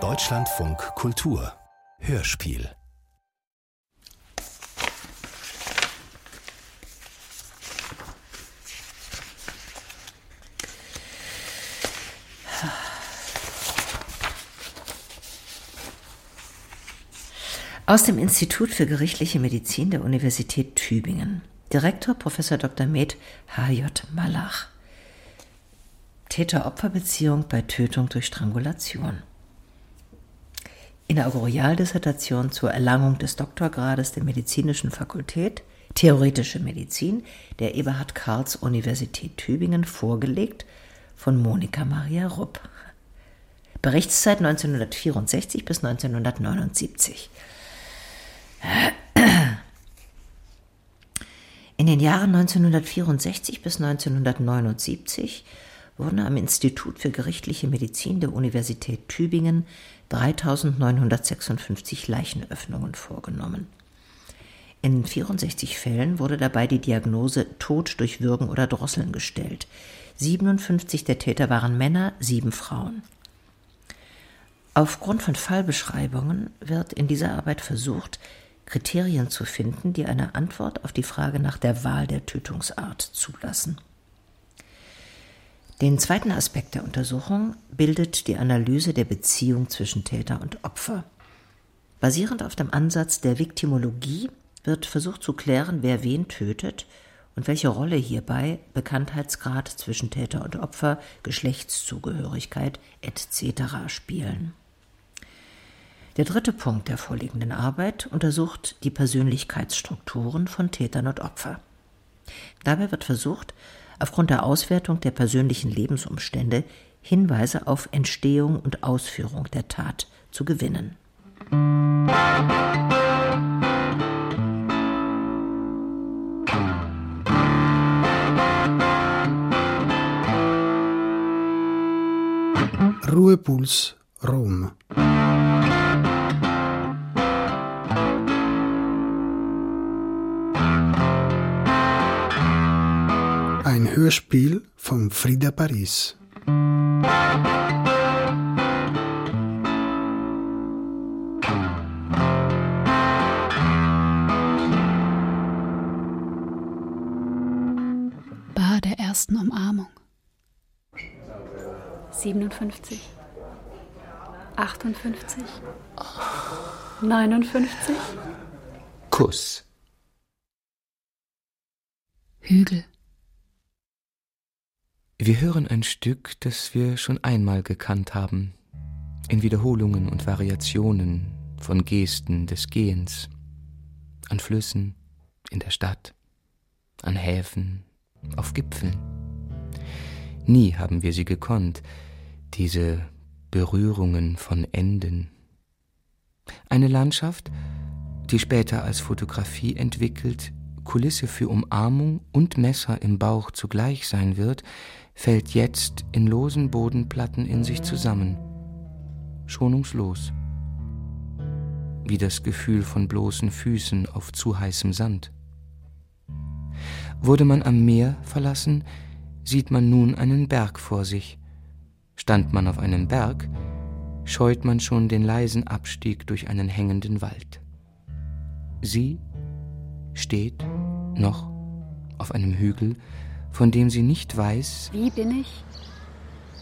Deutschlandfunk Kultur Hörspiel Aus dem Institut für gerichtliche Medizin der Universität Tübingen. Direktor Prof. Dr. Med H.J. Malach. Täter-Opfer-Beziehung bei Tötung durch Strangulation. Inauguraldissertation zur Erlangung des Doktorgrades der Medizinischen Fakultät Theoretische Medizin der Eberhard Karls Universität Tübingen vorgelegt von Monika Maria Rupp. Berichtszeit 1964 bis 1979. In den Jahren 1964 bis 1979 wurden am Institut für gerichtliche Medizin der Universität Tübingen 3956 Leichenöffnungen vorgenommen. In 64 Fällen wurde dabei die Diagnose Tod durch Würgen oder Drosseln gestellt. 57 der Täter waren Männer, sieben Frauen. Aufgrund von Fallbeschreibungen wird in dieser Arbeit versucht, Kriterien zu finden, die eine Antwort auf die Frage nach der Wahl der Tötungsart zulassen. Den zweiten Aspekt der Untersuchung bildet die Analyse der Beziehung zwischen Täter und Opfer. Basierend auf dem Ansatz der Viktimologie wird versucht zu klären, wer wen tötet und welche Rolle hierbei Bekanntheitsgrad zwischen Täter und Opfer, Geschlechtszugehörigkeit etc. spielen. Der dritte Punkt der vorliegenden Arbeit untersucht die Persönlichkeitsstrukturen von Tätern und Opfer. Dabei wird versucht, aufgrund der Auswertung der persönlichen Lebensumstände Hinweise auf Entstehung und Ausführung der Tat zu gewinnen. Ruhepuls Rom. Ein Hörspiel von Frida Paris. Bar der ersten Umarmung. 57. 58. 59. Kuss. Hügel. Wir hören ein Stück, das wir schon einmal gekannt haben, in Wiederholungen und Variationen von Gesten des Gehens, an Flüssen, in der Stadt, an Häfen, auf Gipfeln. Nie haben wir sie gekonnt, diese Berührungen von Enden. Eine Landschaft, die später als Fotografie entwickelt, Kulisse für Umarmung und Messer im Bauch zugleich sein wird, fällt jetzt in losen Bodenplatten in sich zusammen, schonungslos, wie das Gefühl von bloßen Füßen auf zu heißem Sand. Wurde man am Meer verlassen, sieht man nun einen Berg vor sich. Stand man auf einem Berg, scheut man schon den leisen Abstieg durch einen hängenden Wald. Sie steht noch auf einem Hügel, von dem sie nicht weiß. Wie bin ich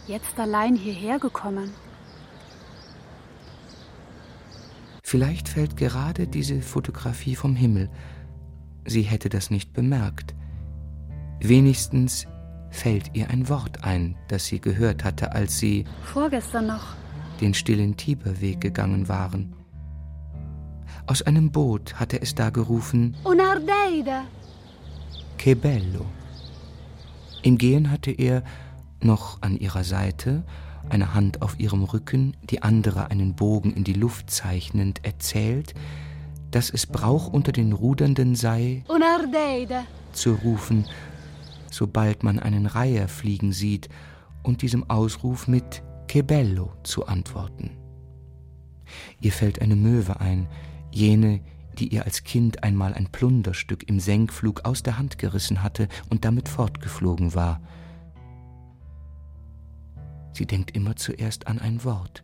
jetzt allein hierher gekommen? Vielleicht fällt gerade diese Fotografie vom Himmel. Sie hätte das nicht bemerkt. Wenigstens fällt ihr ein Wort ein, das sie gehört hatte, als sie vorgestern noch den stillen Tiberweg gegangen waren. Aus einem Boot hatte es da gerufen Unardeida. Che bello. Im Gehen hatte er, noch an ihrer Seite, eine Hand auf ihrem Rücken, die andere einen Bogen in die Luft zeichnend, erzählt, dass es Brauch unter den Rudernden sei, zu rufen, sobald man einen Reiher fliegen sieht, und diesem Ausruf mit Che bello zu antworten. Ihr fällt eine Möwe ein, jene, die ihr als Kind einmal ein Plunderstück im Senkflug aus der Hand gerissen hatte und damit fortgeflogen war. Sie denkt immer zuerst an ein Wort,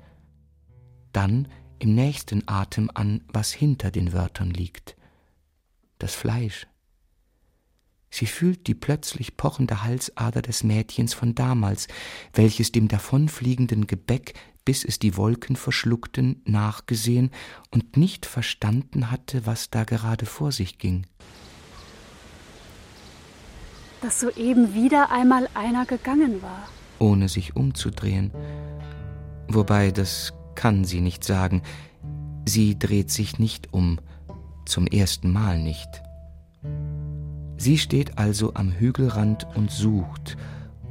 dann im nächsten Atem an, was hinter den Wörtern liegt. Das Fleisch. Sie fühlt die plötzlich pochende Halsader des Mädchens von damals, welches dem davonfliegenden Gebäck, bis es die Wolken verschluckten, nachgesehen und nicht verstanden hatte, was da gerade vor sich ging. Dass soeben wieder einmal einer gegangen war ohne sich umzudrehen. Wobei, das kann sie nicht sagen. Sie dreht sich nicht um, zum ersten Mal nicht. Sie steht also am Hügelrand und sucht,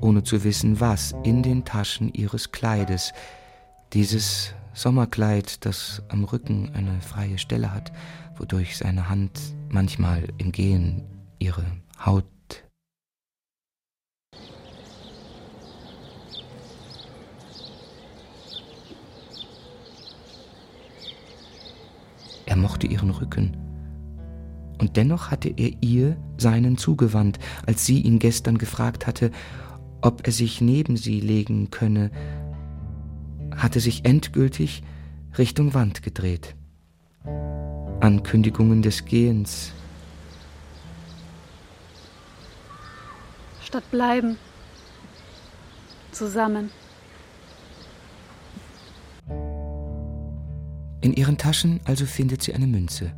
ohne zu wissen was, in den Taschen ihres Kleides, dieses Sommerkleid, das am Rücken eine freie Stelle hat, wodurch seine Hand manchmal im Gehen ihre Haut Er mochte ihren Rücken. Und dennoch hatte er ihr seinen zugewandt, als sie ihn gestern gefragt hatte, ob er sich neben sie legen könne, hatte sich endgültig Richtung Wand gedreht. Ankündigungen des Gehens. Statt bleiben. Zusammen. In ihren Taschen also findet sie eine Münze.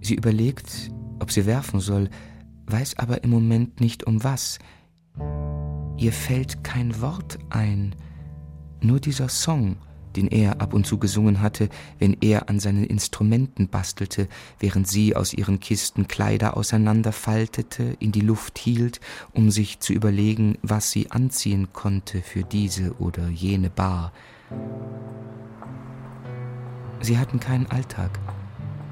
Sie überlegt, ob sie werfen soll, weiß aber im Moment nicht um was. Ihr fällt kein Wort ein, nur dieser Song, den er ab und zu gesungen hatte, wenn er an seinen Instrumenten bastelte, während sie aus ihren Kisten Kleider auseinanderfaltete, in die Luft hielt, um sich zu überlegen, was sie anziehen konnte für diese oder jene Bar. Sie hatten keinen Alltag.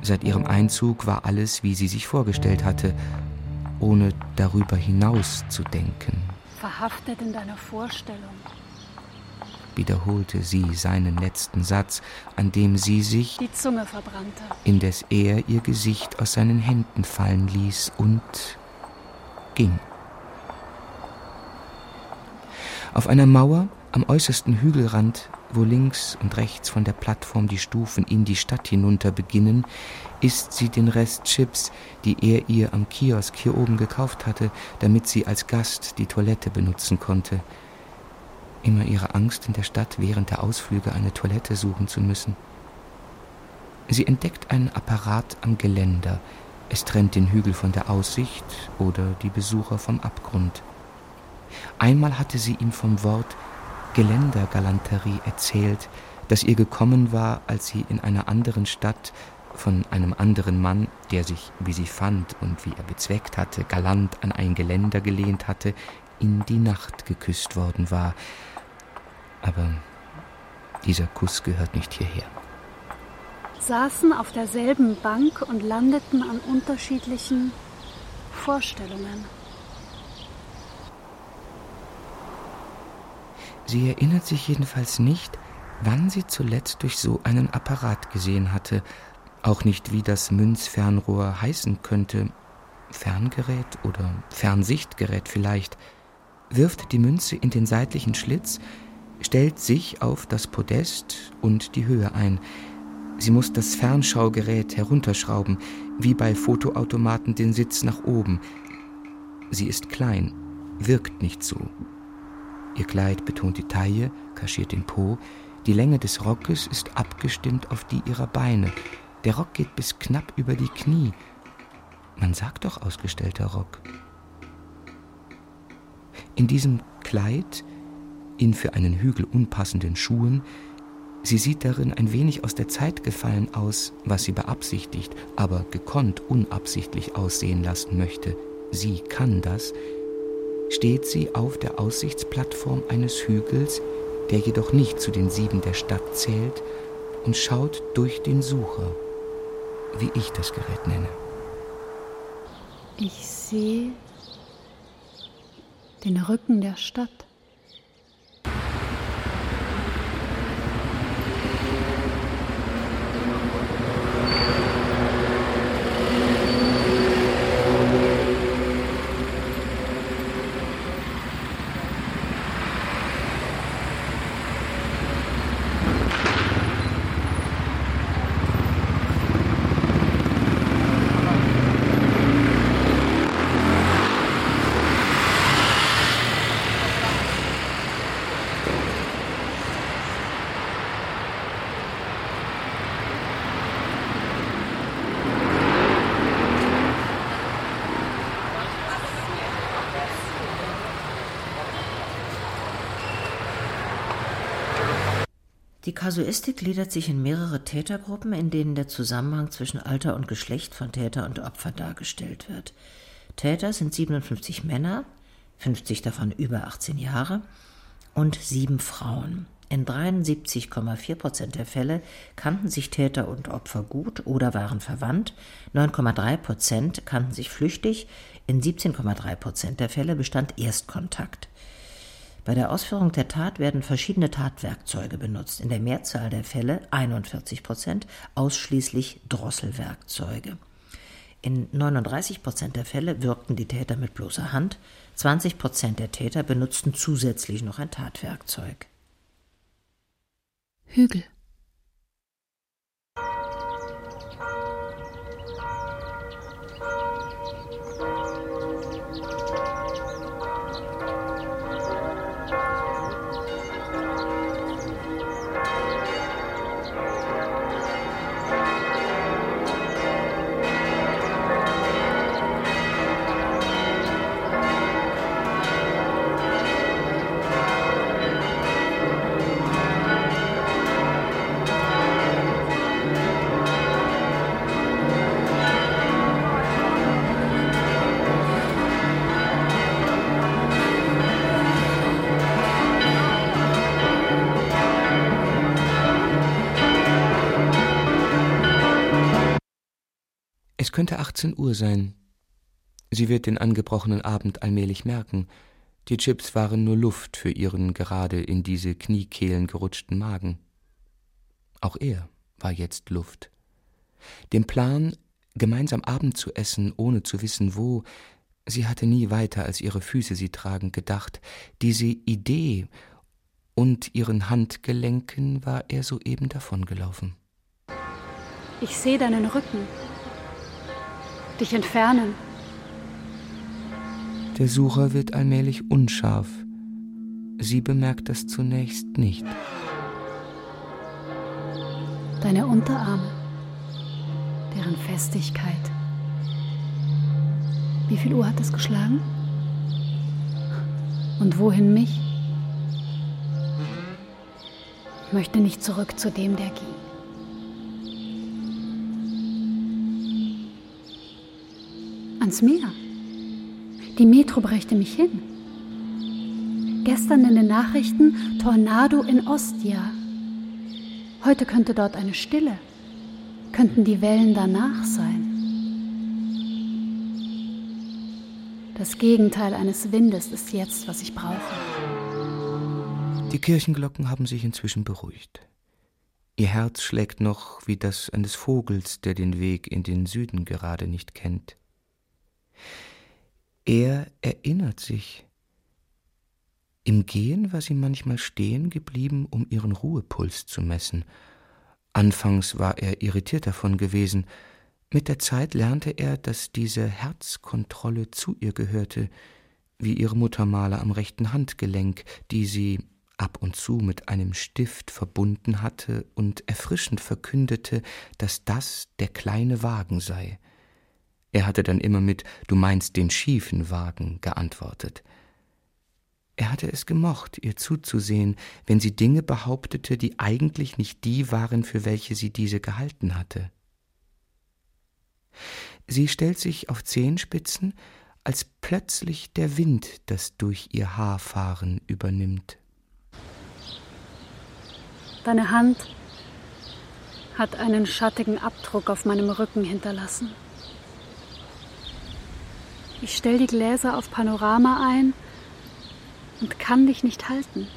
Seit ihrem Einzug war alles, wie sie sich vorgestellt hatte, ohne darüber hinaus zu denken. Verhaftet in deiner Vorstellung. Wiederholte sie seinen letzten Satz, an dem sie sich die Zunge verbrannte, indes er ihr Gesicht aus seinen Händen fallen ließ und ging. Auf einer Mauer am äußersten Hügelrand wo links und rechts von der Plattform die Stufen in die Stadt hinunter beginnen, isst sie den Rest Chips, die er ihr am Kiosk hier oben gekauft hatte, damit sie als Gast die Toilette benutzen konnte. Immer ihre Angst, in der Stadt während der Ausflüge eine Toilette suchen zu müssen. Sie entdeckt einen Apparat am Geländer. Es trennt den Hügel von der Aussicht oder die Besucher vom Abgrund. Einmal hatte sie ihm vom Wort Geländergalanterie erzählt, das ihr gekommen war, als sie in einer anderen Stadt von einem anderen Mann, der sich, wie sie fand und wie er bezweckt hatte, galant an ein Geländer gelehnt hatte, in die Nacht geküsst worden war. Aber dieser Kuss gehört nicht hierher. Saßen auf derselben Bank und landeten an unterschiedlichen Vorstellungen. Sie erinnert sich jedenfalls nicht, wann sie zuletzt durch so einen Apparat gesehen hatte, auch nicht, wie das Münzfernrohr heißen könnte, Ferngerät oder Fernsichtgerät vielleicht, wirft die Münze in den seitlichen Schlitz, stellt sich auf das Podest und die Höhe ein. Sie muss das Fernschaugerät herunterschrauben, wie bei Fotoautomaten den Sitz nach oben. Sie ist klein, wirkt nicht so, Ihr Kleid betont die Taille, kaschiert den Po. Die Länge des Rockes ist abgestimmt auf die ihrer Beine. Der Rock geht bis knapp über die Knie. Man sagt doch ausgestellter Rock. In diesem Kleid, in für einen Hügel unpassenden Schuhen, sie sieht darin ein wenig aus der Zeit gefallen aus, was sie beabsichtigt, aber gekonnt unabsichtlich aussehen lassen möchte. Sie kann das, steht sie auf der Aussichtsplattform eines Hügels, der jedoch nicht zu den sieben der Stadt zählt, und schaut durch den Sucher, wie ich das Gerät nenne. Ich sehe den Rücken der Stadt. Die Kasuistik gliedert sich in mehrere Tätergruppen, in denen der Zusammenhang zwischen Alter und Geschlecht von Täter und Opfer dargestellt wird. Täter sind 57 Männer, 50 davon über 18 Jahre, und sieben Frauen. In 73,4 Prozent der Fälle kannten sich Täter und Opfer gut oder waren verwandt, 9,3 Prozent kannten sich flüchtig, in 17,3 Prozent der Fälle bestand Erstkontakt. Bei der Ausführung der Tat werden verschiedene Tatwerkzeuge benutzt, in der Mehrzahl der Fälle 41 Prozent ausschließlich Drosselwerkzeuge. In 39 Prozent der Fälle wirkten die Täter mit bloßer Hand, 20 Prozent der Täter benutzten zusätzlich noch ein Tatwerkzeug. Hügel. Könnte 18 Uhr sein. Sie wird den angebrochenen Abend allmählich merken. Die Chips waren nur Luft für ihren gerade in diese Kniekehlen gerutschten Magen. Auch er war jetzt Luft. Dem Plan, gemeinsam Abend zu essen, ohne zu wissen wo, sie hatte nie weiter als ihre Füße sie tragen gedacht, diese Idee und ihren Handgelenken war er soeben davongelaufen. Ich sehe deinen Rücken. Dich entfernen. Der Sucher wird allmählich unscharf. Sie bemerkt das zunächst nicht. Deine Unterarme. Deren Festigkeit. Wie viel Uhr hat es geschlagen? Und wohin mich? Ich möchte nicht zurück zu dem, der ging. Ans Meer. Die Metro brächte mich hin. Gestern in den Nachrichten Tornado in Ostia. Heute könnte dort eine Stille. Könnten die Wellen danach sein. Das Gegenteil eines Windes ist jetzt, was ich brauche. Die Kirchenglocken haben sich inzwischen beruhigt. Ihr Herz schlägt noch wie das eines Vogels, der den Weg in den Süden gerade nicht kennt. Er erinnert sich. Im Gehen war sie manchmal stehen geblieben, um ihren Ruhepuls zu messen. Anfangs war er irritiert davon gewesen. Mit der Zeit lernte er, dass diese Herzkontrolle zu ihr gehörte, wie ihre Muttermale am rechten Handgelenk, die sie ab und zu mit einem Stift verbunden hatte und erfrischend verkündete, dass das der kleine Wagen sei. Er hatte dann immer mit Du meinst den schiefen Wagen geantwortet. Er hatte es gemocht, ihr zuzusehen, wenn sie Dinge behauptete, die eigentlich nicht die waren, für welche sie diese gehalten hatte. Sie stellt sich auf Zehenspitzen, als plötzlich der Wind das durch ihr Haarfahren übernimmt. Deine Hand hat einen schattigen Abdruck auf meinem Rücken hinterlassen. Ich stell die Gläser auf Panorama ein und kann dich nicht halten.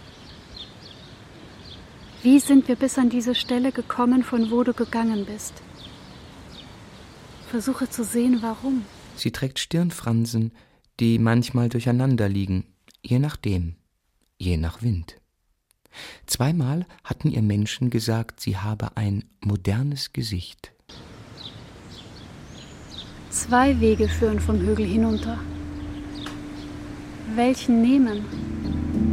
Wie sind wir bis an diese Stelle gekommen, von wo du gegangen bist? Versuche zu sehen, warum. Sie trägt Stirnfransen, die manchmal durcheinander liegen, je nachdem, je nach Wind. Zweimal hatten ihr Menschen gesagt, sie habe ein modernes Gesicht. Zwei Wege führen vom Hügel hinunter. Welchen nehmen,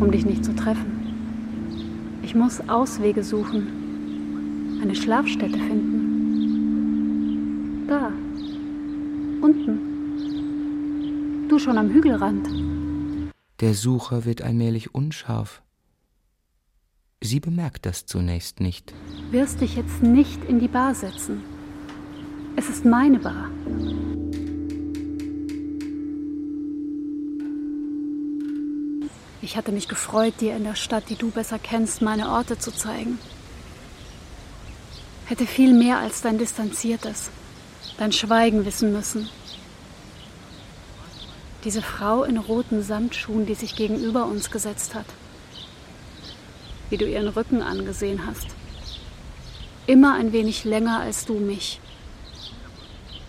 um dich nicht zu treffen? Ich muss Auswege suchen, eine Schlafstätte finden. Da, unten. Du schon am Hügelrand. Der Sucher wird allmählich unscharf. Sie bemerkt das zunächst nicht. Wirst dich jetzt nicht in die Bar setzen. Es ist meine Bar. Ich hatte mich gefreut, dir in der Stadt, die du besser kennst, meine Orte zu zeigen. Hätte viel mehr als dein distanziertes, dein Schweigen wissen müssen. Diese Frau in roten Samtschuhen, die sich gegenüber uns gesetzt hat. Wie du ihren Rücken angesehen hast. Immer ein wenig länger als du mich.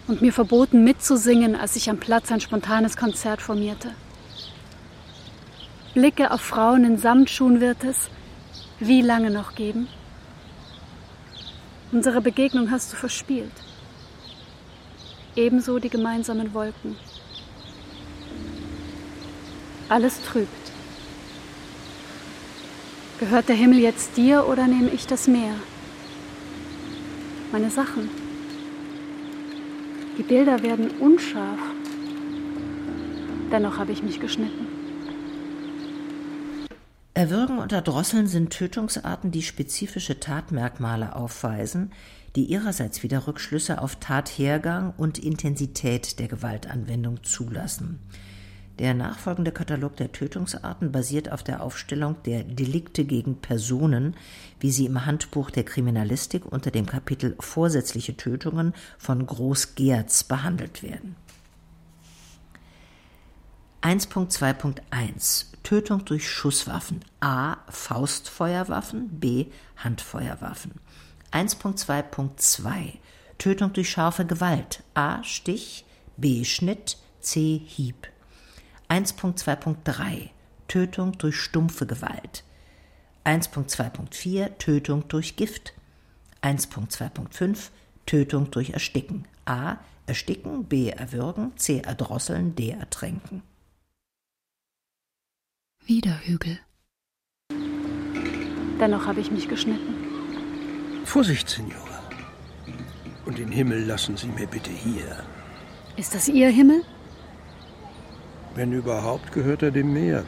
Und mir verboten mitzusingen, als sich am Platz ein spontanes Konzert formierte. Blicke auf Frauen in Samtschuhen wird es wie lange noch geben? Unsere Begegnung hast du verspielt. Ebenso die gemeinsamen Wolken. Alles trübt. Gehört der Himmel jetzt dir oder nehme ich das Meer? Meine Sachen. Die Bilder werden unscharf. Dennoch habe ich mich geschnitten. Erwürgen und Erdrosseln sind Tötungsarten, die spezifische Tatmerkmale aufweisen, die ihrerseits wieder Rückschlüsse auf Tathergang und Intensität der Gewaltanwendung zulassen. Der nachfolgende Katalog der Tötungsarten basiert auf der Aufstellung der Delikte gegen Personen, wie sie im Handbuch der Kriminalistik unter dem Kapitel Vorsätzliche Tötungen von Groß-Gerz behandelt werden. 1.2.1 Tötung durch Schusswaffen A. Faustfeuerwaffen B. Handfeuerwaffen 1.2.2 Tötung durch scharfe Gewalt A. Stich B. Schnitt C. Hieb 1.2.3 Tötung durch stumpfe Gewalt 1.2.4 Tötung durch Gift 1.2.5 Tötung durch Ersticken A. Ersticken, B. Erwürgen, C. Erdrosseln, D. Ertränken. Wieder Hügel. Dennoch habe ich mich geschnitten. Vorsicht, Signora. Und den Himmel lassen Sie mir bitte hier. Ist das Ihr Himmel? Wenn überhaupt, gehört er dem Meer.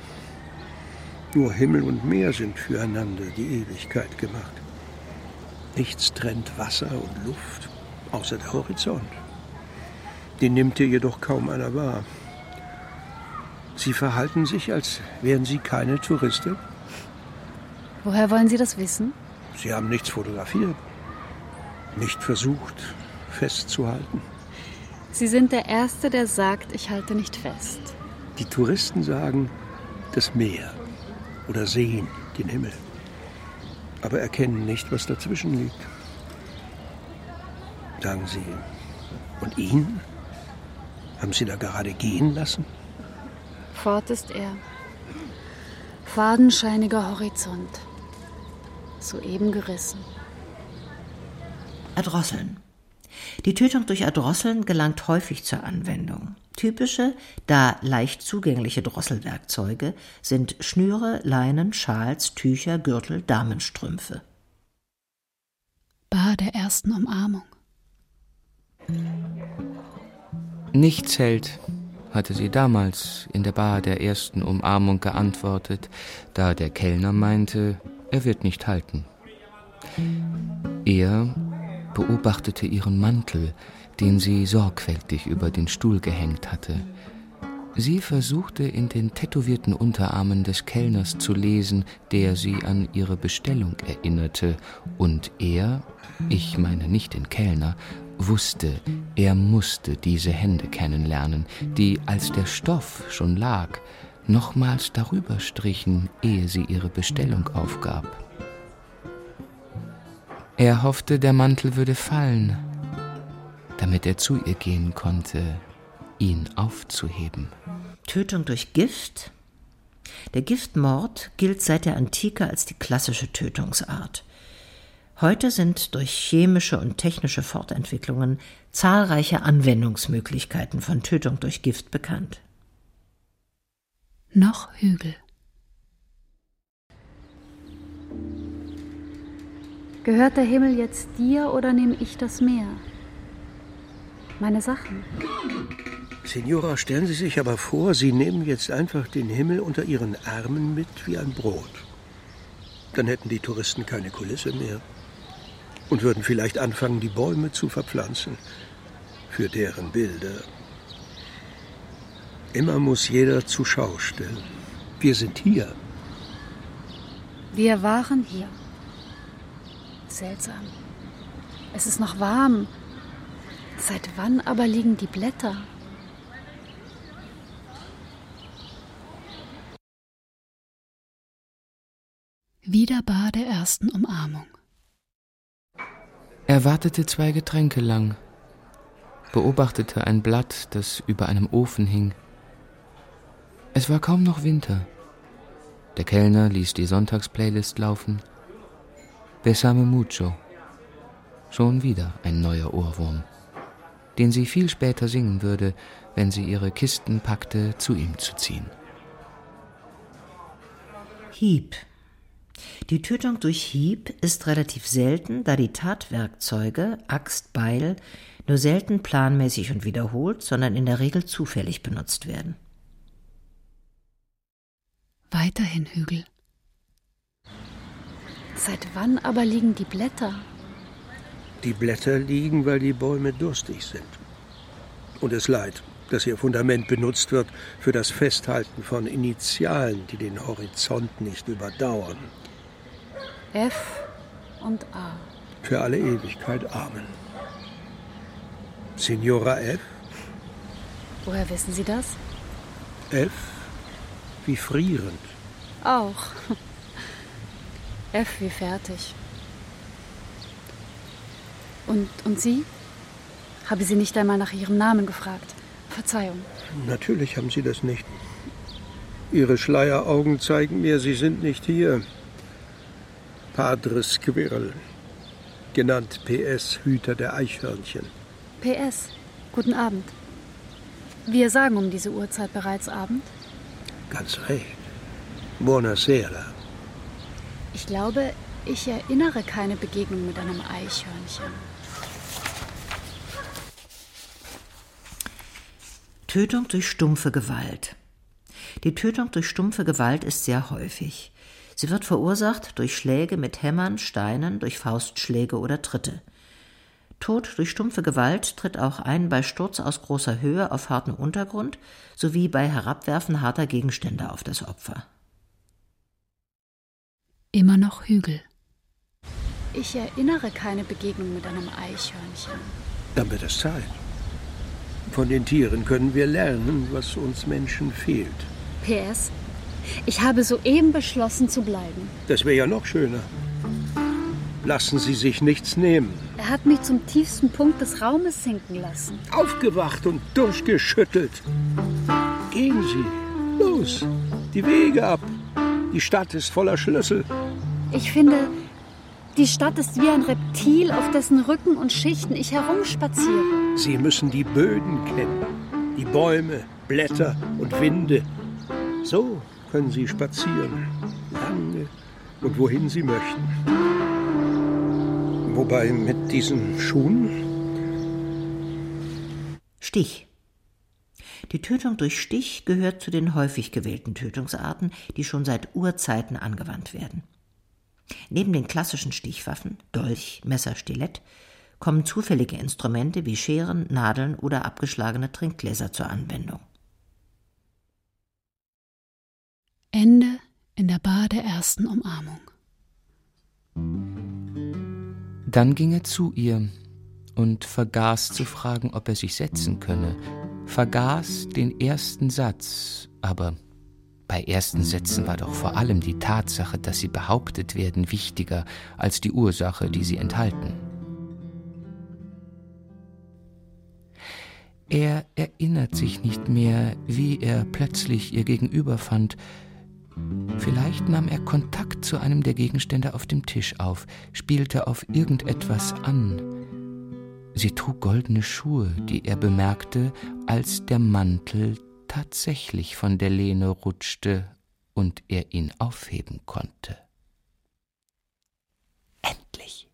Nur Himmel und Meer sind füreinander die Ewigkeit gemacht. Nichts trennt Wasser und Luft, außer der Horizont. Den nimmt hier jedoch kaum einer wahr. Sie verhalten sich, als wären Sie keine Touristin. Woher wollen Sie das wissen? Sie haben nichts fotografiert, nicht versucht festzuhalten. Sie sind der Erste, der sagt, ich halte nicht fest. Die Touristen sagen das Meer oder sehen den Himmel, aber erkennen nicht, was dazwischen liegt. Sagen Sie, und ihn? Haben Sie da gerade gehen lassen? Fort ist er. Fadenscheiniger Horizont. Soeben gerissen. Erdrosseln. Die Tötung durch Erdrosseln gelangt häufig zur Anwendung. Typische, da leicht zugängliche Drosselwerkzeuge sind Schnüre, Leinen, Schals, Tücher, Gürtel, Damenstrümpfe. Bar der ersten Umarmung. Nichts hält, hatte sie damals in der Bar der ersten Umarmung geantwortet, da der Kellner meinte, er wird nicht halten. Er beobachtete ihren Mantel, den sie sorgfältig über den Stuhl gehängt hatte. Sie versuchte in den tätowierten Unterarmen des Kellners zu lesen, der sie an ihre Bestellung erinnerte, und er, ich meine nicht den Kellner, wusste, er musste diese Hände kennenlernen, die, als der Stoff schon lag, nochmals darüber strichen, ehe sie ihre Bestellung aufgab. Er hoffte, der Mantel würde fallen, damit er zu ihr gehen konnte, ihn aufzuheben. Tötung durch Gift? Der Giftmord gilt seit der Antike als die klassische Tötungsart. Heute sind durch chemische und technische Fortentwicklungen zahlreiche Anwendungsmöglichkeiten von Tötung durch Gift bekannt. Noch Hügel. Gehört der Himmel jetzt dir oder nehme ich das Meer? Meine Sachen. Signora, stellen Sie sich aber vor, Sie nehmen jetzt einfach den Himmel unter Ihren Armen mit wie ein Brot. Dann hätten die Touristen keine Kulisse mehr und würden vielleicht anfangen, die Bäume zu verpflanzen für deren Bilder. Immer muss jeder zur Schau stellen. Wir sind hier. Wir waren hier. Seltsam. Es ist noch warm. Seit wann aber liegen die Blätter? Wieder Bar der ersten Umarmung. Er wartete zwei Getränke lang, beobachtete ein Blatt, das über einem Ofen hing. Es war kaum noch Winter. Der Kellner ließ die Sonntagsplaylist laufen. Besame mucho. Schon wieder ein neuer Ohrwurm, den sie viel später singen würde, wenn sie ihre Kisten packte, zu ihm zu ziehen. Hieb die Tötung durch Hieb ist relativ selten, da die Tatwerkzeuge Axt, Beil nur selten planmäßig und wiederholt, sondern in der Regel zufällig benutzt werden. Weiterhin Hügel. Seit wann aber liegen die Blätter? Die Blätter liegen, weil die Bäume durstig sind. Und es leid, dass ihr Fundament benutzt wird für das Festhalten von Initialen, die den Horizont nicht überdauern. F und A. Für alle Ewigkeit Amen. Signora F. Woher wissen Sie das? F wie frierend. Auch. F wie fertig. Und, und Sie? Habe Sie nicht einmal nach Ihrem Namen gefragt? Verzeihung. Natürlich haben Sie das nicht. Ihre Schleieraugen zeigen mir, Sie sind nicht hier. Padre Squirrel, genannt PS Hüter der Eichhörnchen. PS, guten Abend. Wir sagen um diese Uhrzeit bereits Abend? Ganz recht. Buonasera. Ich glaube, ich erinnere keine Begegnung mit einem Eichhörnchen. Tötung durch stumpfe Gewalt. Die Tötung durch stumpfe Gewalt ist sehr häufig. Sie wird verursacht durch Schläge mit Hämmern, Steinen, durch Faustschläge oder Tritte. Tod durch stumpfe Gewalt tritt auch ein bei Sturz aus großer Höhe auf harten Untergrund sowie bei Herabwerfen harter Gegenstände auf das Opfer. Immer noch Hügel. Ich erinnere keine Begegnung mit einem Eichhörnchen. Dann wird es Zeit. Von den Tieren können wir lernen, was uns Menschen fehlt. PS, ich habe soeben beschlossen zu bleiben. Das wäre ja noch schöner. Lassen Sie sich nichts nehmen. Er hat mich zum tiefsten Punkt des Raumes sinken lassen. Aufgewacht und durchgeschüttelt. Gehen Sie. Los. Die Wege ab. Die Stadt ist voller Schlüssel. Ich finde, die Stadt ist wie ein Reptil, auf dessen Rücken und Schichten ich herumspaziere. Sie müssen die Böden kennen. Die Bäume, Blätter und Winde. So können Sie spazieren, lange und wohin Sie möchten. Wobei mit diesen Schuhen. Stich. Die Tötung durch Stich gehört zu den häufig gewählten Tötungsarten, die schon seit Urzeiten angewandt werden. Neben den klassischen Stichwaffen Dolch, Messer, Stilett kommen zufällige Instrumente wie Scheren, Nadeln oder abgeschlagene Trinkgläser zur Anwendung. Ende in der Bar der ersten Umarmung. Dann ging er zu ihr und vergaß zu fragen, ob er sich setzen könne, vergaß den ersten Satz, aber bei ersten Sätzen war doch vor allem die Tatsache, dass sie behauptet werden, wichtiger als die Ursache, die sie enthalten. Er erinnert sich nicht mehr, wie er plötzlich ihr Gegenüber fand, Vielleicht nahm er Kontakt zu einem der Gegenstände auf dem Tisch auf, spielte auf irgendetwas an. Sie trug goldene Schuhe, die er bemerkte, als der Mantel tatsächlich von der Lehne rutschte und er ihn aufheben konnte. Endlich.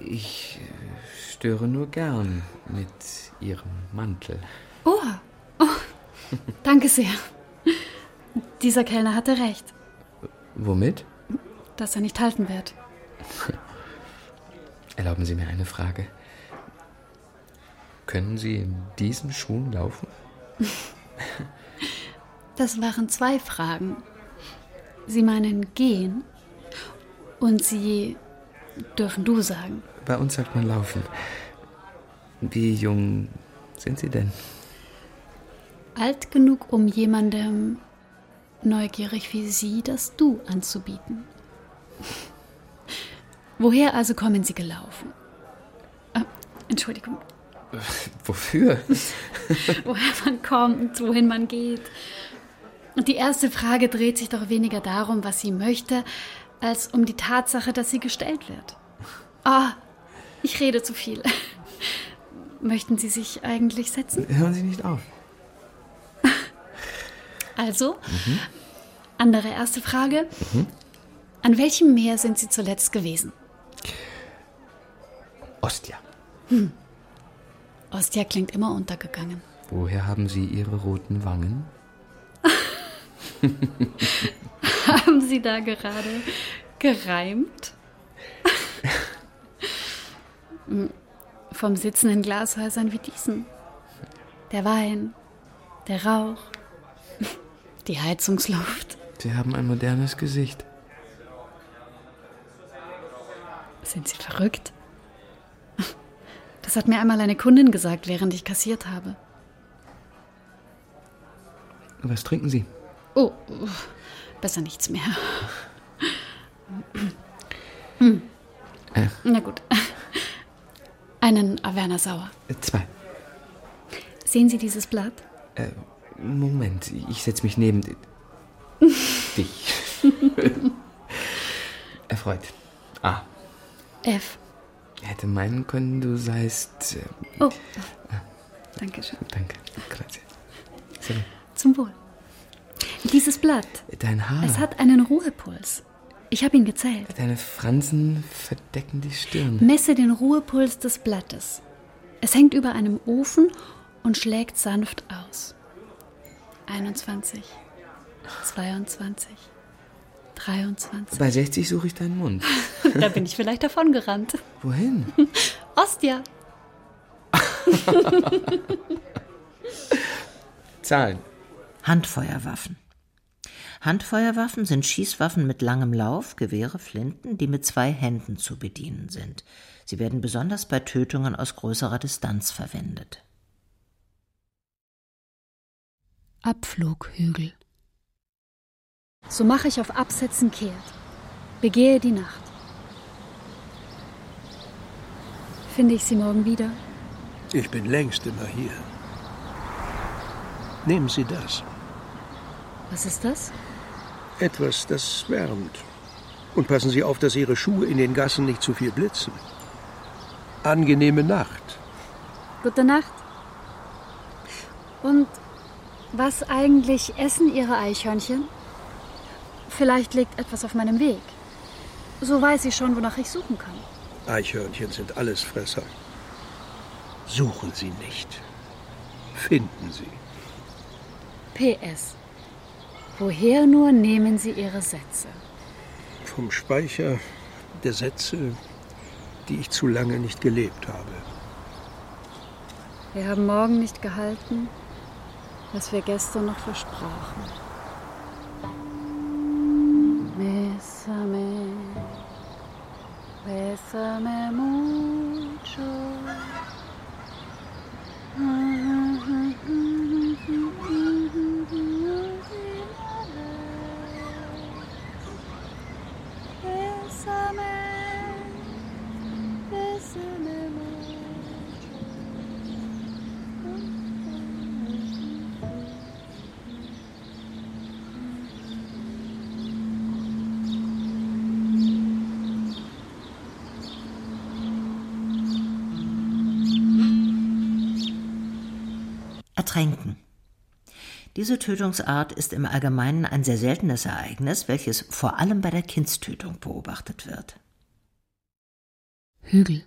Ich äh, störe nur gern mit Ihrem Mantel. Oh, oh danke sehr. Dieser Kellner hatte recht. Womit? dass er nicht halten wird. Erlauben Sie mir eine Frage. Können Sie in diesen Schuhen laufen? Das waren zwei Fragen. Sie meinen gehen und Sie dürfen du sagen. Bei uns sagt man laufen. Wie jung sind Sie denn? Alt genug, um jemandem neugierig wie Sie das Du anzubieten. Woher also kommen Sie gelaufen? Ah, Entschuldigung. Wofür? Woher man kommt, wohin man geht. Und die erste Frage dreht sich doch weniger darum, was sie möchte, als um die Tatsache, dass sie gestellt wird. Ah, ich rede zu viel. Möchten Sie sich eigentlich setzen? Hören Sie nicht auf. Also, andere erste Frage. An welchem Meer sind Sie zuletzt gewesen? Ostia. Ostia klingt immer untergegangen. Woher haben Sie Ihre roten Wangen? Haben Sie da gerade gereimt? Vom Sitzen in Glashäusern wie diesen. Der Wein, der Rauch, die Heizungsluft. Sie haben ein modernes Gesicht. Sind Sie verrückt? Das hat mir einmal eine Kundin gesagt, während ich kassiert habe. Was trinken Sie? Oh, besser nichts mehr. Hm. Äh. Na gut. Einen Averna Sauer. Äh, Zwei. Sehen Sie dieses Blatt? Äh, Moment, ich setze mich neben di- dich. Erfreut. Ah, F. hätte meinen können, du seist. Äh, Oh, danke schön. danke, grazie. Sorry. Zum Wohl. Dieses Blatt, Dein Haar. es hat einen Ruhepuls. Ich habe ihn gezählt. Deine Fransen verdecken die Stirn. Messe den Ruhepuls des Blattes. Es hängt über einem Ofen und schlägt sanft aus. 21, 22, 23. Bei 60 suche ich deinen Mund. Da bin ich vielleicht davongerannt. Wohin? Ostia. Zahlen. Handfeuerwaffen. Handfeuerwaffen sind Schießwaffen mit langem Lauf, Gewehre, Flinten, die mit zwei Händen zu bedienen sind. Sie werden besonders bei Tötungen aus größerer Distanz verwendet. Abflughügel. So mache ich auf Absätzen kehrt. Begehe die Nacht. Finde ich sie morgen wieder? Ich bin längst immer hier. Nehmen Sie das. Was ist das? Etwas, das wärmt. Und passen Sie auf, dass Ihre Schuhe in den Gassen nicht zu viel blitzen. Angenehme Nacht. Gute Nacht. Und was eigentlich essen Ihre Eichhörnchen? Vielleicht liegt etwas auf meinem Weg. So weiß ich schon, wonach ich suchen kann. Eichhörnchen sind Allesfresser. Suchen Sie nicht. Finden Sie. PS. Woher nur nehmen Sie Ihre Sätze? Vom Speicher der Sätze, die ich zu lange nicht gelebt habe. Wir haben morgen nicht gehalten, was wir gestern noch versprachen. Bésame mucho. Ertränken. Diese Tötungsart ist im Allgemeinen ein sehr seltenes Ereignis, welches vor allem bei der Kindstötung beobachtet wird. Hügel.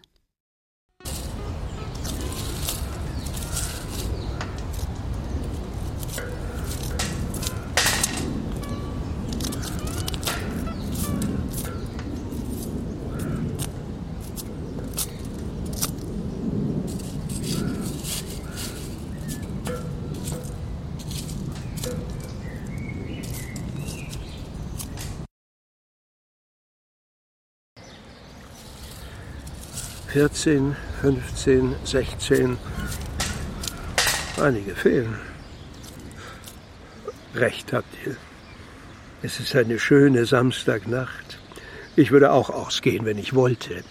14, 15, 16. Einige fehlen. Recht habt ihr. Es ist eine schöne Samstagnacht. Ich würde auch ausgehen, wenn ich wollte.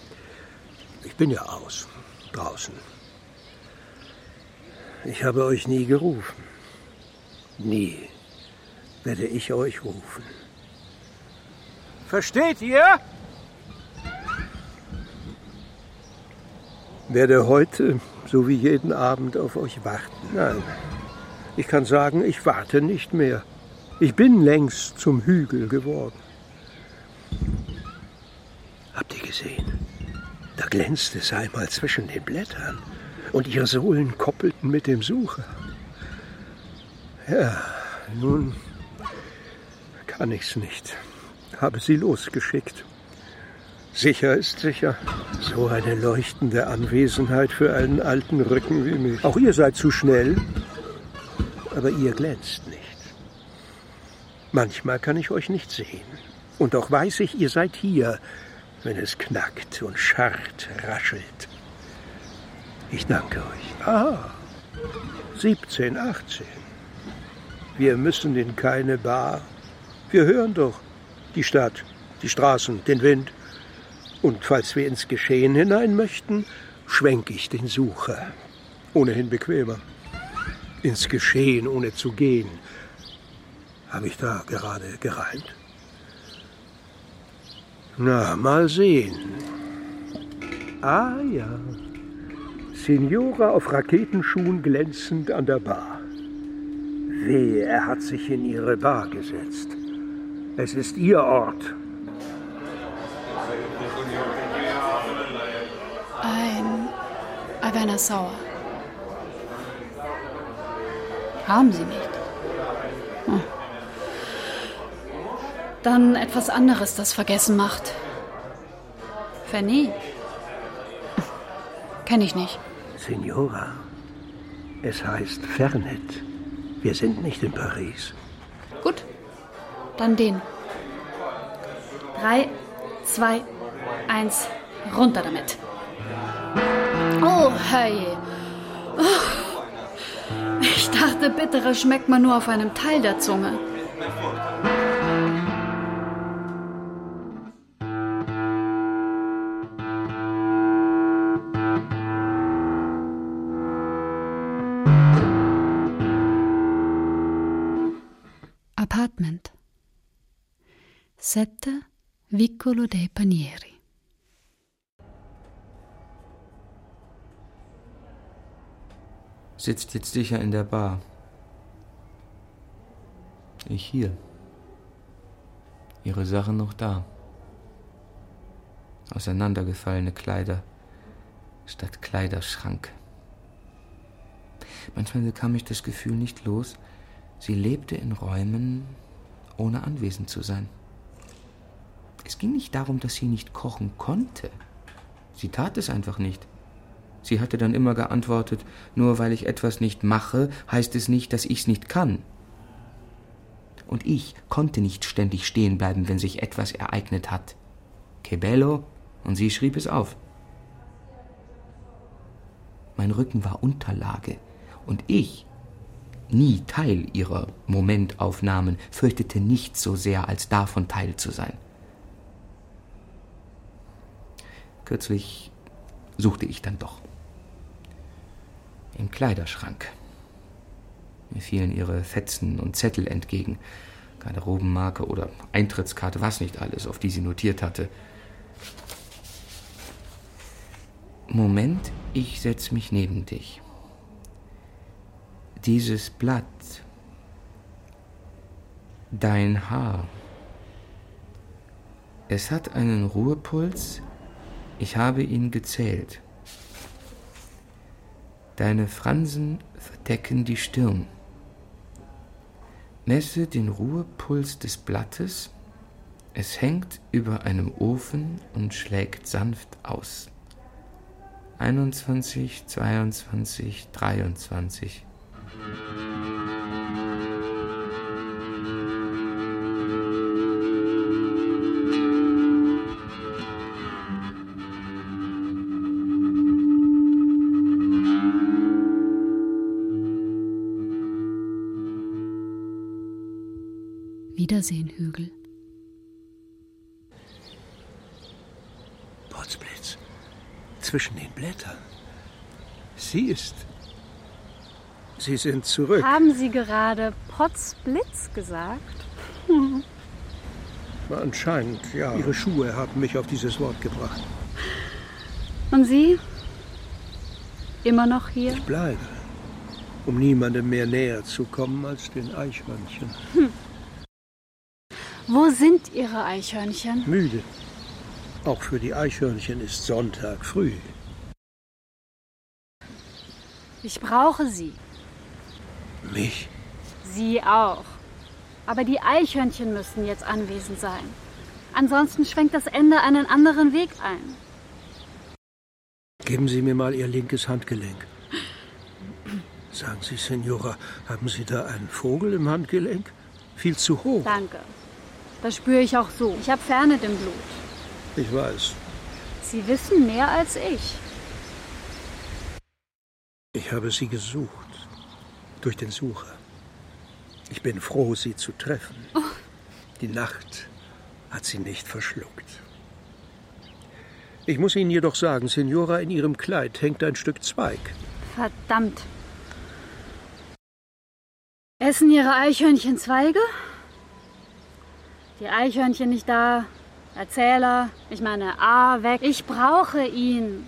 Ich bin ja aus, draußen. Ich habe euch nie gerufen. Nie werde ich euch rufen. Versteht ihr? Werde heute, so wie jeden Abend, auf euch warten. Nein, ich kann sagen, ich warte nicht mehr. Ich bin längst zum Hügel geworden. Habt ihr gesehen? Da glänzte es einmal zwischen den Blättern und ihre Sohlen koppelten mit dem Sucher. Ja, nun kann ich's nicht. Habe sie losgeschickt. Sicher ist sicher. So eine leuchtende Anwesenheit für einen alten Rücken wie mich. Auch ihr seid zu schnell, aber ihr glänzt nicht. Manchmal kann ich euch nicht sehen. Und doch weiß ich, ihr seid hier, wenn es knackt und scharrt, raschelt. Ich danke euch. Ah, 17, 18. Wir müssen in keine Bar. Wir hören doch die Stadt, die Straßen, den Wind. Und falls wir ins Geschehen hinein möchten, schwenk ich den Sucher. Ohnehin bequemer. Ins Geschehen, ohne zu gehen. Habe ich da gerade gereimt? Na, mal sehen. Ah ja. Signora auf Raketenschuhen glänzend an der Bar. Wehe, er hat sich in ihre Bar gesetzt. Es ist ihr Ort. Alberner Sauer. Haben Sie nicht? Hm. Dann etwas anderes, das vergessen macht. Fanny? Kenne ich nicht. Signora, es heißt Fernet. Wir sind nicht in Paris. Gut, dann den. Drei, zwei, eins, runter damit. Oh, hey. Ich dachte, bittere schmeckt man nur auf einem Teil der Zunge. Apartment. Sette Vicolo dei Panieri. Sitzt jetzt sicher in der Bar. Ich hier. Ihre Sachen noch da. Auseinandergefallene Kleider statt Kleiderschrank. Manchmal bekam ich das Gefühl nicht los, sie lebte in Räumen, ohne anwesend zu sein. Es ging nicht darum, dass sie nicht kochen konnte. Sie tat es einfach nicht. Sie hatte dann immer geantwortet, nur weil ich etwas nicht mache, heißt es nicht, dass ich's nicht kann. Und ich konnte nicht ständig stehen bleiben, wenn sich etwas ereignet hat. Que bello, und sie schrieb es auf. Mein Rücken war Unterlage, und ich, nie Teil ihrer Momentaufnahmen, fürchtete nichts so sehr, als davon Teil zu sein. Kürzlich suchte ich dann doch. Im Kleiderschrank. Mir fielen ihre Fetzen und Zettel entgegen, Garderobenmarke oder Eintrittskarte, was nicht alles, auf die sie notiert hatte. Moment, ich setz mich neben dich. Dieses Blatt, dein Haar, es hat einen Ruhepuls, ich habe ihn gezählt. Deine Fransen verdecken die Stirn. Messe den Ruhepuls des Blattes, es hängt über einem Ofen und schlägt sanft aus. 21, 22, 23. Wiedersehenhügel. Potzblitz. Zwischen den Blättern. Sie ist. Sie sind zurück. Haben Sie gerade Potzblitz gesagt? Anscheinend, ja. Ihre Schuhe haben mich auf dieses Wort gebracht. Und Sie? Immer noch hier? Ich bleibe, um niemandem mehr näher zu kommen als den Eichhörnchen. Wo sind Ihre Eichhörnchen? Müde. Auch für die Eichhörnchen ist Sonntag früh. Ich brauche Sie. Mich? Sie auch. Aber die Eichhörnchen müssen jetzt anwesend sein. Ansonsten schwenkt das Ende einen anderen Weg ein. Geben Sie mir mal Ihr linkes Handgelenk. Sagen Sie, Senora, haben Sie da einen Vogel im Handgelenk? Viel zu hoch. Danke. Das spüre ich auch so. Ich habe Fernet im Blut. Ich weiß. Sie wissen mehr als ich. Ich habe Sie gesucht. Durch den Sucher. Ich bin froh, Sie zu treffen. Oh. Die Nacht hat Sie nicht verschluckt. Ich muss Ihnen jedoch sagen, Signora, in Ihrem Kleid hängt ein Stück Zweig. Verdammt. Essen Ihre Eichhörnchen Zweige? Die Eichhörnchen nicht da. Erzähler, ich meine, A, weg. Ich brauche ihn.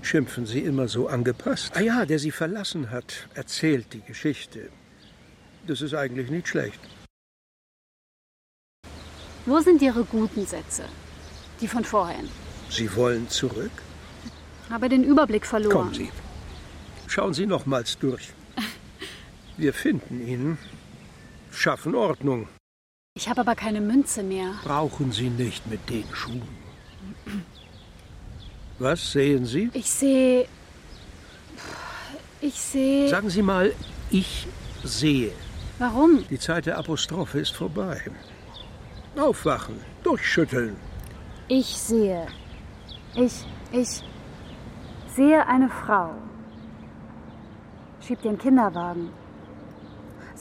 Schimpfen Sie immer so angepasst? Ah ja, der Sie verlassen hat, erzählt die Geschichte. Das ist eigentlich nicht schlecht. Wo sind Ihre guten Sätze? Die von vorhin. Sie wollen zurück? Habe den Überblick verloren. Kommen Sie. Schauen Sie nochmals durch. Wir finden ihn, schaffen Ordnung. Ich habe aber keine Münze mehr. Brauchen Sie nicht mit den Schuhen. Was sehen Sie? Ich sehe. Ich sehe. Sagen Sie mal, ich sehe. Warum? Die Zeit der Apostrophe ist vorbei. Aufwachen, durchschütteln. Ich sehe. Ich. Ich. Sehe eine Frau. Schiebt den Kinderwagen.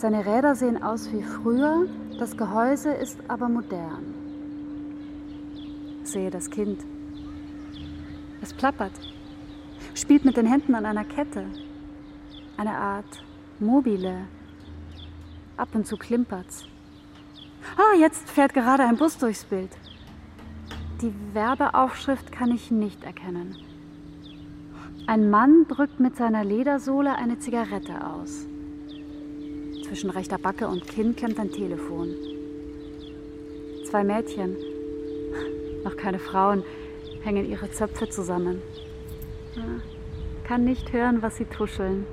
Seine Räder sehen aus wie früher, das Gehäuse ist aber modern. Sehe das Kind. Es plappert, spielt mit den Händen an einer Kette. Eine Art mobile. Ab und zu klimpert's. Ah, jetzt fährt gerade ein Bus durchs Bild. Die Werbeaufschrift kann ich nicht erkennen. Ein Mann drückt mit seiner Ledersohle eine Zigarette aus. Zwischen rechter Backe und Kinn klemmt ein Telefon. Zwei Mädchen, noch keine Frauen, hängen ihre Zöpfe zusammen. Kann nicht hören, was sie tuscheln.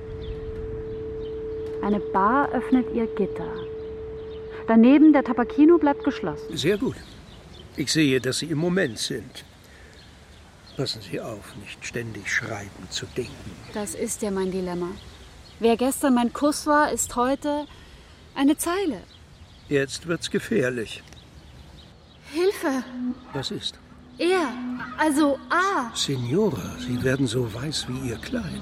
Eine Bar öffnet ihr Gitter. Daneben der Tabakino bleibt geschlossen. Sehr gut. Ich sehe, dass Sie im Moment sind. Passen Sie auf, nicht ständig schreiben zu denken. Das ist ja mein Dilemma. Wer gestern mein Kuss war, ist heute eine Zeile. Jetzt wird's gefährlich. Hilfe! Was ist? Er, also A, Signora, Sie werden so weiß wie Ihr Kleid.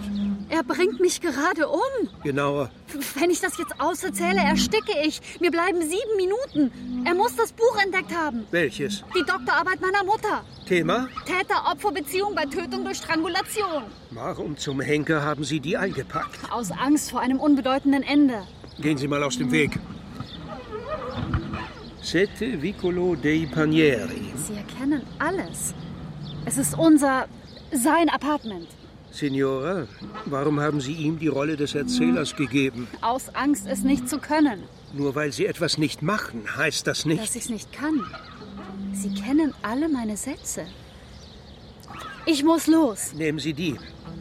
Er bringt mich gerade um. Genauer, Wenn ich das jetzt auserzähle, ersticke ich. Mir bleiben sieben Minuten. Er muss das Buch entdeckt haben. welches? Die Doktorarbeit meiner Mutter. Thema? Täter-Opfer-Beziehung bei Tötung durch Strangulation. Warum zum Henker haben Sie die eingepackt? Aus Angst vor einem unbedeutenden Ende. Gehen Sie mal aus dem Weg. Sette Vicolo dei Panieri. Sie erkennen alles. Es ist unser, sein Apartment. Signora, warum haben Sie ihm die Rolle des Erzählers gegeben? Aus Angst, es nicht zu können. Nur weil Sie etwas nicht machen, heißt das nicht. Dass ich es nicht kann. Sie kennen alle meine Sätze. Ich muss los. Nehmen Sie die.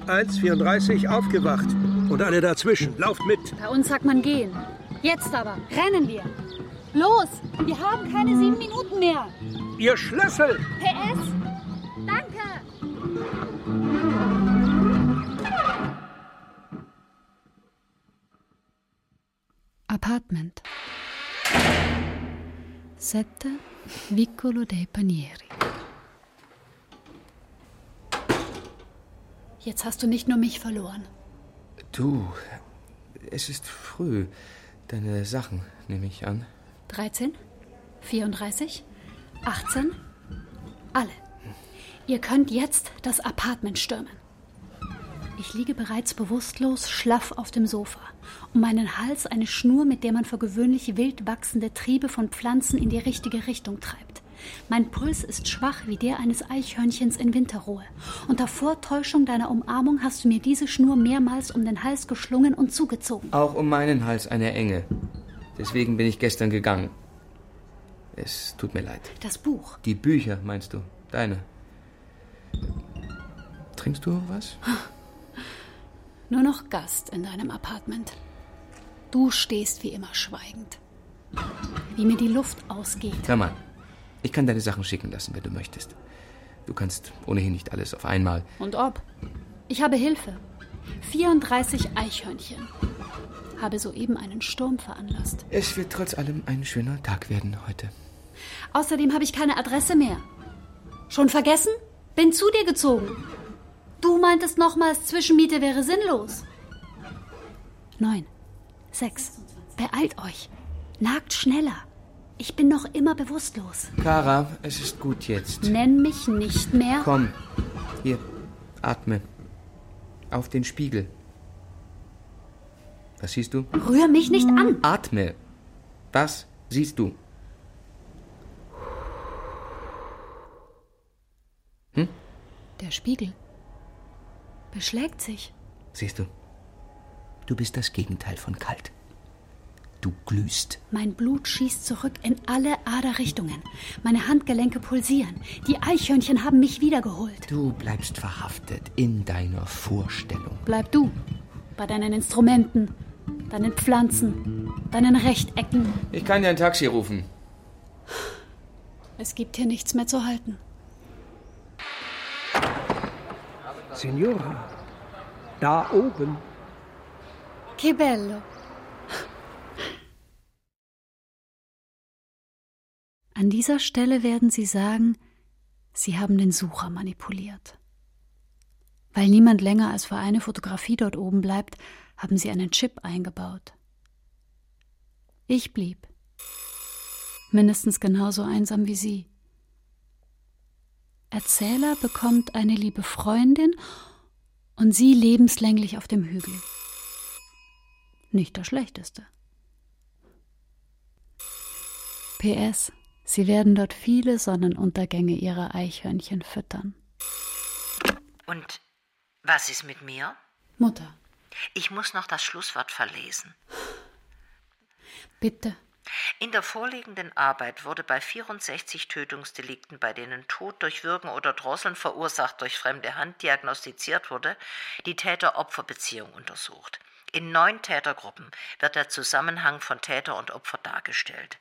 1,34 aufgewacht. Und alle dazwischen. Lauft mit. Bei uns sagt man gehen. Jetzt aber, rennen wir. Los, wir haben keine sieben Minuten mehr. Ihr Schlüssel! PS, Apartment. Sette Vicolo dei Panieri. Jetzt hast du nicht nur mich verloren. Du, es ist früh. Deine Sachen, nehme ich an. 13, 34, 18, alle. Ihr könnt jetzt das Apartment stürmen. Ich liege bereits bewusstlos, schlaff auf dem Sofa. Um meinen Hals eine Schnur, mit der man für gewöhnlich wild wachsende Triebe von Pflanzen in die richtige Richtung treibt. Mein Puls ist schwach wie der eines Eichhörnchens in Winterruhe. Unter Vortäuschung deiner Umarmung hast du mir diese Schnur mehrmals um den Hals geschlungen und zugezogen. Auch um meinen Hals eine Enge. Deswegen bin ich gestern gegangen. Es tut mir leid. Das Buch. Die Bücher, meinst du? Deine. Trinkst du was? Nur noch Gast in deinem Apartment. Du stehst wie immer schweigend. Wie mir die Luft ausgeht. Hör mal, ich kann deine Sachen schicken lassen, wenn du möchtest. Du kannst ohnehin nicht alles auf einmal. Und ob? Ich habe Hilfe. 34 Eichhörnchen. Habe soeben einen Sturm veranlasst. Es wird trotz allem ein schöner Tag werden heute. Außerdem habe ich keine Adresse mehr. Schon vergessen? Bin zu dir gezogen. Du meintest nochmals, Zwischenmiete wäre sinnlos. Neun. Sechs. Beeilt euch. Nagt schneller. Ich bin noch immer bewusstlos. Kara, es ist gut jetzt. Nenn mich nicht mehr. Komm. Hier, atme. Auf den Spiegel. Was siehst du? Rühr mich nicht an. Atme. Was siehst du? Hm? Der Spiegel beschlägt sich. Siehst du? Du bist das Gegenteil von kalt. Du glühst. Mein Blut schießt zurück in alle Aderrichtungen. Meine Handgelenke pulsieren. Die Eichhörnchen haben mich wiedergeholt. Du bleibst verhaftet in deiner Vorstellung. Bleib du bei deinen Instrumenten, deinen Pflanzen, deinen Rechtecken. Ich kann dir ein Taxi rufen. Es gibt hier nichts mehr zu halten. Signora, da oben. Che bello. An dieser Stelle werden Sie sagen, Sie haben den Sucher manipuliert. Weil niemand länger als für eine Fotografie dort oben bleibt, haben Sie einen Chip eingebaut. Ich blieb. Mindestens genauso einsam wie Sie. Erzähler bekommt eine liebe Freundin und Sie lebenslänglich auf dem Hügel. Nicht das Schlechteste. PS. Sie werden dort viele Sonnenuntergänge ihrer Eichhörnchen füttern. Und was ist mit mir? Mutter, Ich muss noch das Schlusswort verlesen. bitte. In der vorliegenden Arbeit wurde bei 64 Tötungsdelikten, bei denen Tod durch Würgen oder Drosseln verursacht durch fremde Hand diagnostiziert wurde, die Täter-Opfer-Beziehung untersucht. In neun Tätergruppen wird der Zusammenhang von Täter und Opfer dargestellt.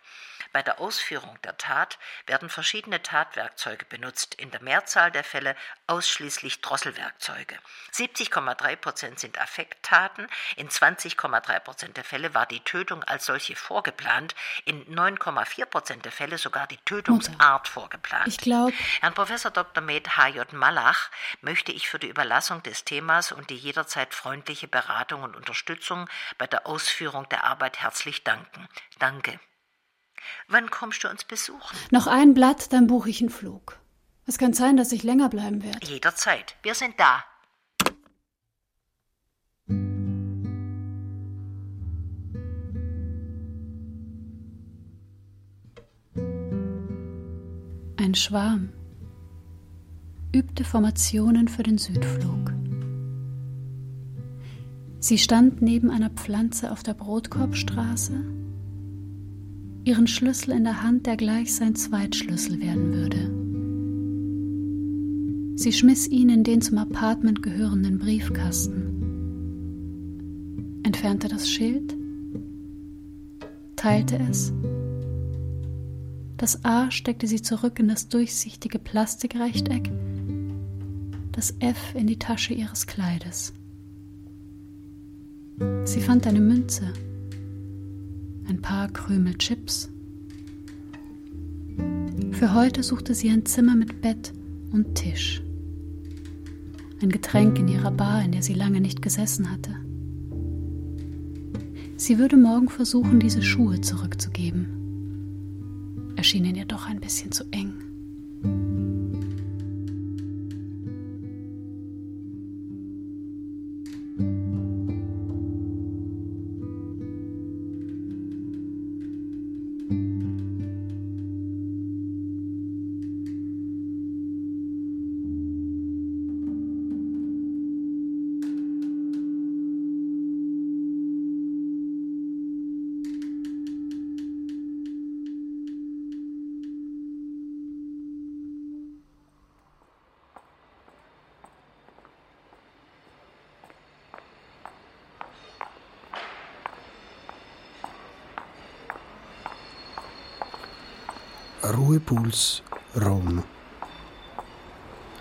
Bei der Ausführung der Tat werden verschiedene Tatwerkzeuge benutzt, in der Mehrzahl der Fälle ausschließlich Drosselwerkzeuge. 70,3 Prozent sind Affekttaten, in 20,3 Prozent der Fälle war die Tötung als solche vorgeplant, in 9,4 Prozent der Fälle sogar die Tötungsart vorgeplant. Ich glaube, Herrn Prof. Dr. Med H.J. Malach möchte ich für die Überlassung des Themas und die jederzeit freundliche Beratung und Unterstützung bei der Ausführung der Arbeit herzlich danken. Danke. Wann kommst du uns besuchen? noch ein Blatt, dann buche ich einen Flug. Es kann sein, dass ich länger bleiben werde. Jederzeit. Wir sind da. Ein Schwarm übte Formationen für den Südflug. Sie stand neben einer Pflanze auf der Brotkorbstraße, ihren Schlüssel in der Hand, der gleich sein Zweitschlüssel werden würde. Sie schmiss ihn in den zum Apartment gehörenden Briefkasten, entfernte das Schild, teilte es das A steckte sie zurück in das durchsichtige Plastikrechteck, das F in die Tasche ihres Kleides. Sie fand eine Münze, ein paar Krümel Chips. Für heute suchte sie ein Zimmer mit Bett und Tisch. Ein Getränk in ihrer Bar, in der sie lange nicht gesessen hatte. Sie würde morgen versuchen, diese Schuhe zurückzugeben. Erschienen ihr doch ein bisschen zu eng. Ruhepuls Rom.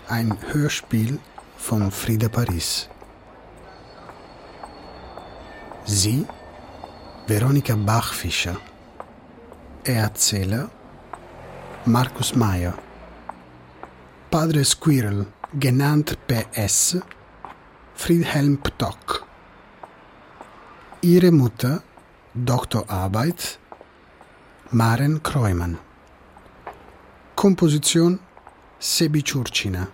Ein Hörspiel von Frieda Paris. Sie, Veronika Bachfischer. Erzähler, Markus Meyer. Padre Squirrel, genannt PS, Friedhelm Ptock. Ihre Mutter, Doktorarbeit, Maren Kreumann. Komposition Sebi Ciurcina.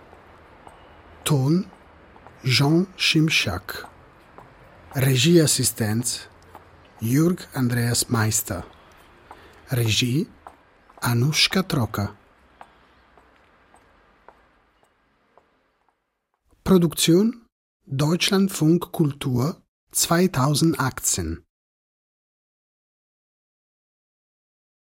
Ton Jean Schimschak. Regieassistenz Jürg Andreas Meister. Regie Anushka Trocker. Produktion Deutschlandfunk Kultur 2018